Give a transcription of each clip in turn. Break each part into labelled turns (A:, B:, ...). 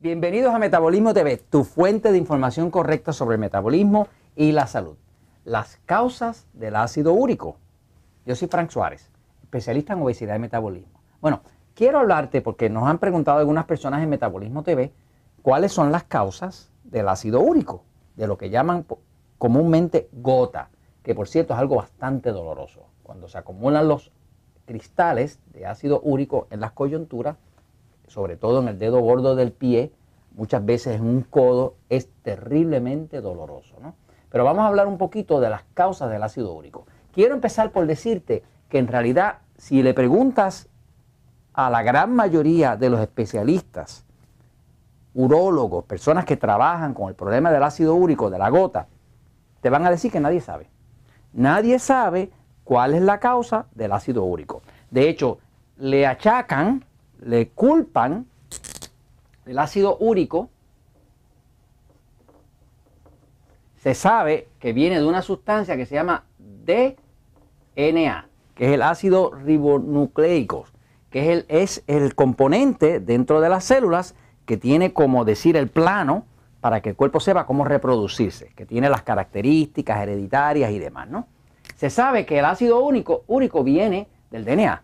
A: Bienvenidos a Metabolismo TV, tu fuente de información correcta sobre el metabolismo y la salud. Las causas del ácido úrico. Yo soy Frank Suárez, especialista en obesidad y metabolismo. Bueno, quiero hablarte porque nos han preguntado algunas personas en Metabolismo TV cuáles son las causas del ácido úrico, de lo que llaman comúnmente gota, que por cierto es algo bastante doloroso. Cuando se acumulan los cristales de ácido úrico en las coyunturas, sobre todo en el dedo gordo del pie, muchas veces en un codo, es terriblemente doloroso. Pero vamos a hablar un poquito de las causas del ácido úrico. Quiero empezar por decirte que en realidad si le preguntas a la gran mayoría de los especialistas, urólogos, personas que trabajan con el problema del ácido úrico, de la gota, te van a decir que nadie sabe. Nadie sabe cuál es la causa del ácido úrico. De hecho, le achacan le culpan el ácido úrico, se sabe que viene de una sustancia que se llama DNA, que es el ácido ribonucleico, que es el, es el componente dentro de las células que tiene como decir el plano para que el cuerpo sepa cómo reproducirse, que tiene las características hereditarias y demás, ¿no? Se sabe que el ácido úrico viene del DNA.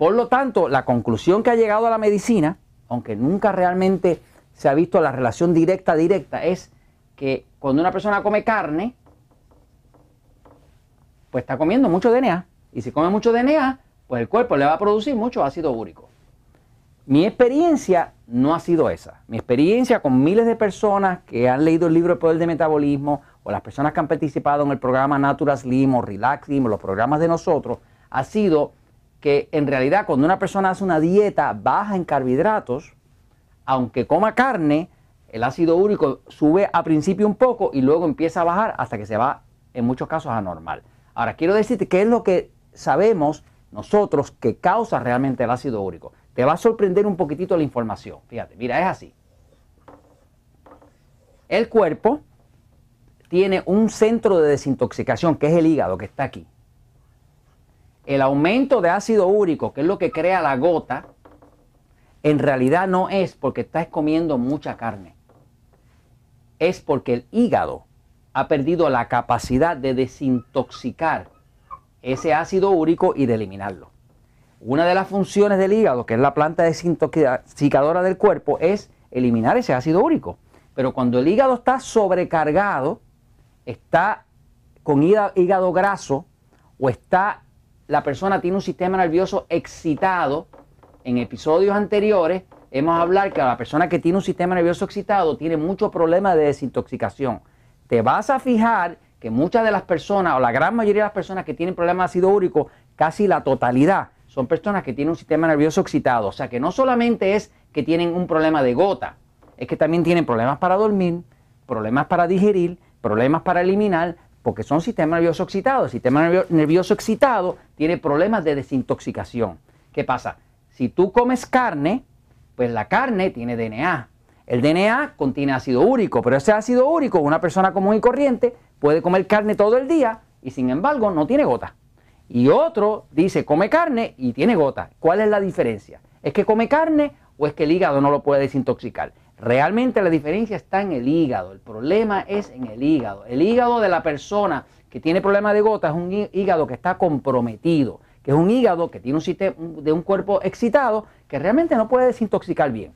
A: Por lo tanto, la conclusión que ha llegado a la medicina, aunque nunca realmente se ha visto la relación directa directa, es que cuando una persona come carne, pues está comiendo mucho DNA. Y si come mucho DNA, pues el cuerpo le va a producir mucho ácido úrico. Mi experiencia no ha sido esa. Mi experiencia con miles de personas que han leído el libro El Poder de Metabolismo o las personas que han participado en el programa Natural Slim o Relax Slim los programas de nosotros ha sido que en realidad cuando una persona hace una dieta baja en carbohidratos, aunque coma carne, el ácido úrico sube a principio un poco y luego empieza a bajar hasta que se va en muchos casos a normal. Ahora, quiero decirte qué es lo que sabemos nosotros que causa realmente el ácido úrico. Te va a sorprender un poquitito la información. Fíjate, mira, es así. El cuerpo tiene un centro de desintoxicación, que es el hígado, que está aquí el aumento de ácido úrico, que es lo que crea la gota, en realidad no es porque estás comiendo mucha carne. Es porque el hígado ha perdido la capacidad de desintoxicar ese ácido úrico y de eliminarlo. Una de las funciones del hígado, que es la planta desintoxicadora del cuerpo, es eliminar ese ácido úrico. Pero cuando el hígado está sobrecargado, está con hígado graso o está la persona tiene un sistema nervioso excitado, en episodios anteriores hemos hablado que la persona que tiene un sistema nervioso excitado tiene muchos problemas de desintoxicación. Te vas a fijar que muchas de las personas, o la gran mayoría de las personas que tienen problemas de ácido úrico, casi la totalidad, son personas que tienen un sistema nervioso excitado. O sea que no solamente es que tienen un problema de gota, es que también tienen problemas para dormir, problemas para digerir, problemas para eliminar, porque son sistemas nerviosos excitados. El sistema nervioso excitado tiene problemas de desintoxicación. ¿Qué pasa? Si tú comes carne, pues la carne tiene DNA. El DNA contiene ácido úrico, pero ese ácido úrico, una persona común y corriente puede comer carne todo el día y sin embargo no tiene gota. Y otro dice come carne y tiene gota. ¿Cuál es la diferencia? ¿Es que come carne o es que el hígado no lo puede desintoxicar? Realmente la diferencia está en el hígado. El problema es en el hígado. El hígado de la persona que tiene problema de gota es un hígado que está comprometido, que es un hígado que tiene un sistema de un cuerpo excitado que realmente no puede desintoxicar bien.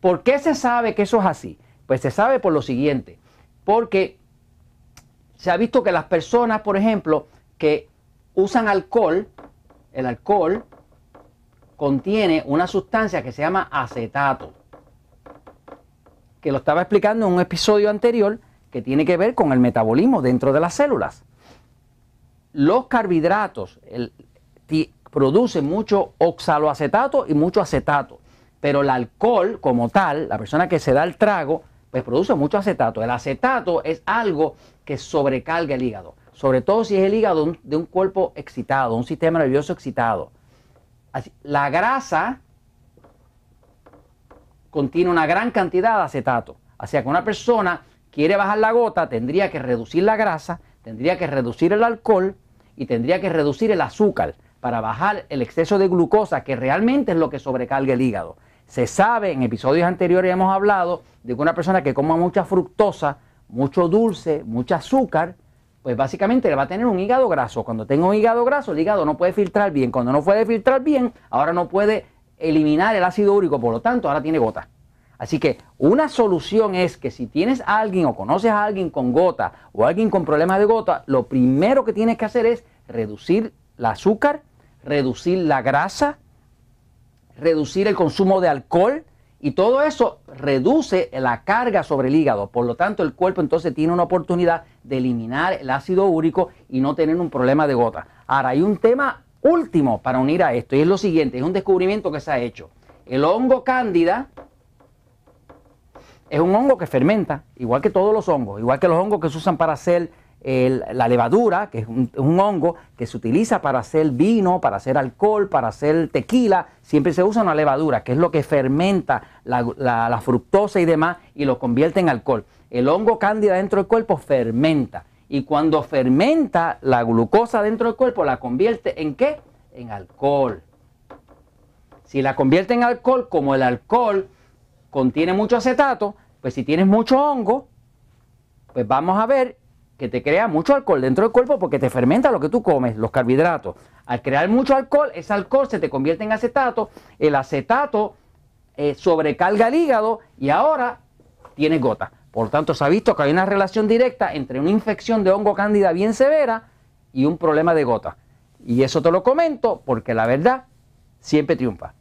A: ¿Por qué se sabe que eso es así? Pues se sabe por lo siguiente, porque se ha visto que las personas, por ejemplo, que usan alcohol, el alcohol contiene una sustancia que se llama acetato que lo estaba explicando en un episodio anterior que tiene que ver con el metabolismo dentro de las células. Los carbohidratos producen mucho oxaloacetato y mucho acetato, pero el alcohol como tal, la persona que se da el trago, pues produce mucho acetato. El acetato es algo que sobrecarga el hígado, sobre todo si es el hígado de un cuerpo excitado, un sistema nervioso excitado. la grasa contiene una gran cantidad de acetato. O sea que una persona quiere bajar la gota, tendría que reducir la grasa, tendría que reducir el alcohol y tendría que reducir el azúcar para bajar el exceso de glucosa, que realmente es lo que sobrecarga el hígado. Se sabe, en episodios anteriores hemos hablado de que una persona que coma mucha fructosa, mucho dulce, mucho azúcar, pues básicamente le va a tener un hígado graso. Cuando tenga un hígado graso, el hígado no puede filtrar bien. Cuando no puede filtrar bien, ahora no puede eliminar el ácido úrico, por lo tanto, ahora tiene gota. Así que una solución es que si tienes a alguien o conoces a alguien con gota o alguien con problemas de gota, lo primero que tienes que hacer es reducir el azúcar, reducir la grasa, reducir el consumo de alcohol y todo eso reduce la carga sobre el hígado. Por lo tanto, el cuerpo entonces tiene una oportunidad de eliminar el ácido úrico y no tener un problema de gota. Ahora, hay un tema último para unir a esto y es lo siguiente, es un descubrimiento que se ha hecho. El hongo cándida es un hongo que fermenta, igual que todos los hongos, igual que los hongos que se usan para hacer la levadura, que es un, hongo que se utiliza para hacer vino, para hacer alcohol, para hacer tequila, siempre se usa una levadura, que es lo que fermenta la, fructosa y demás y lo convierte en alcohol. El hongo cándida dentro del cuerpo fermenta y cuando fermenta la glucosa dentro del cuerpo la convierte en qué? En alcohol. Si la convierte en alcohol, como el alcohol contiene mucho acetato, pues si tienes mucho hongo, pues vamos a ver que te crea mucho alcohol dentro del cuerpo porque te fermenta lo que tú comes, los carbohidratos. Al crear mucho alcohol, ese alcohol se te convierte en acetato, el acetato eh, sobrecarga el hígado y ahora tienes gota. Por tanto, se ha visto que hay una relación directa entre una infección de hongo cándida bien severa y un problema de gota. Y eso te lo comento porque la verdad siempre triunfa.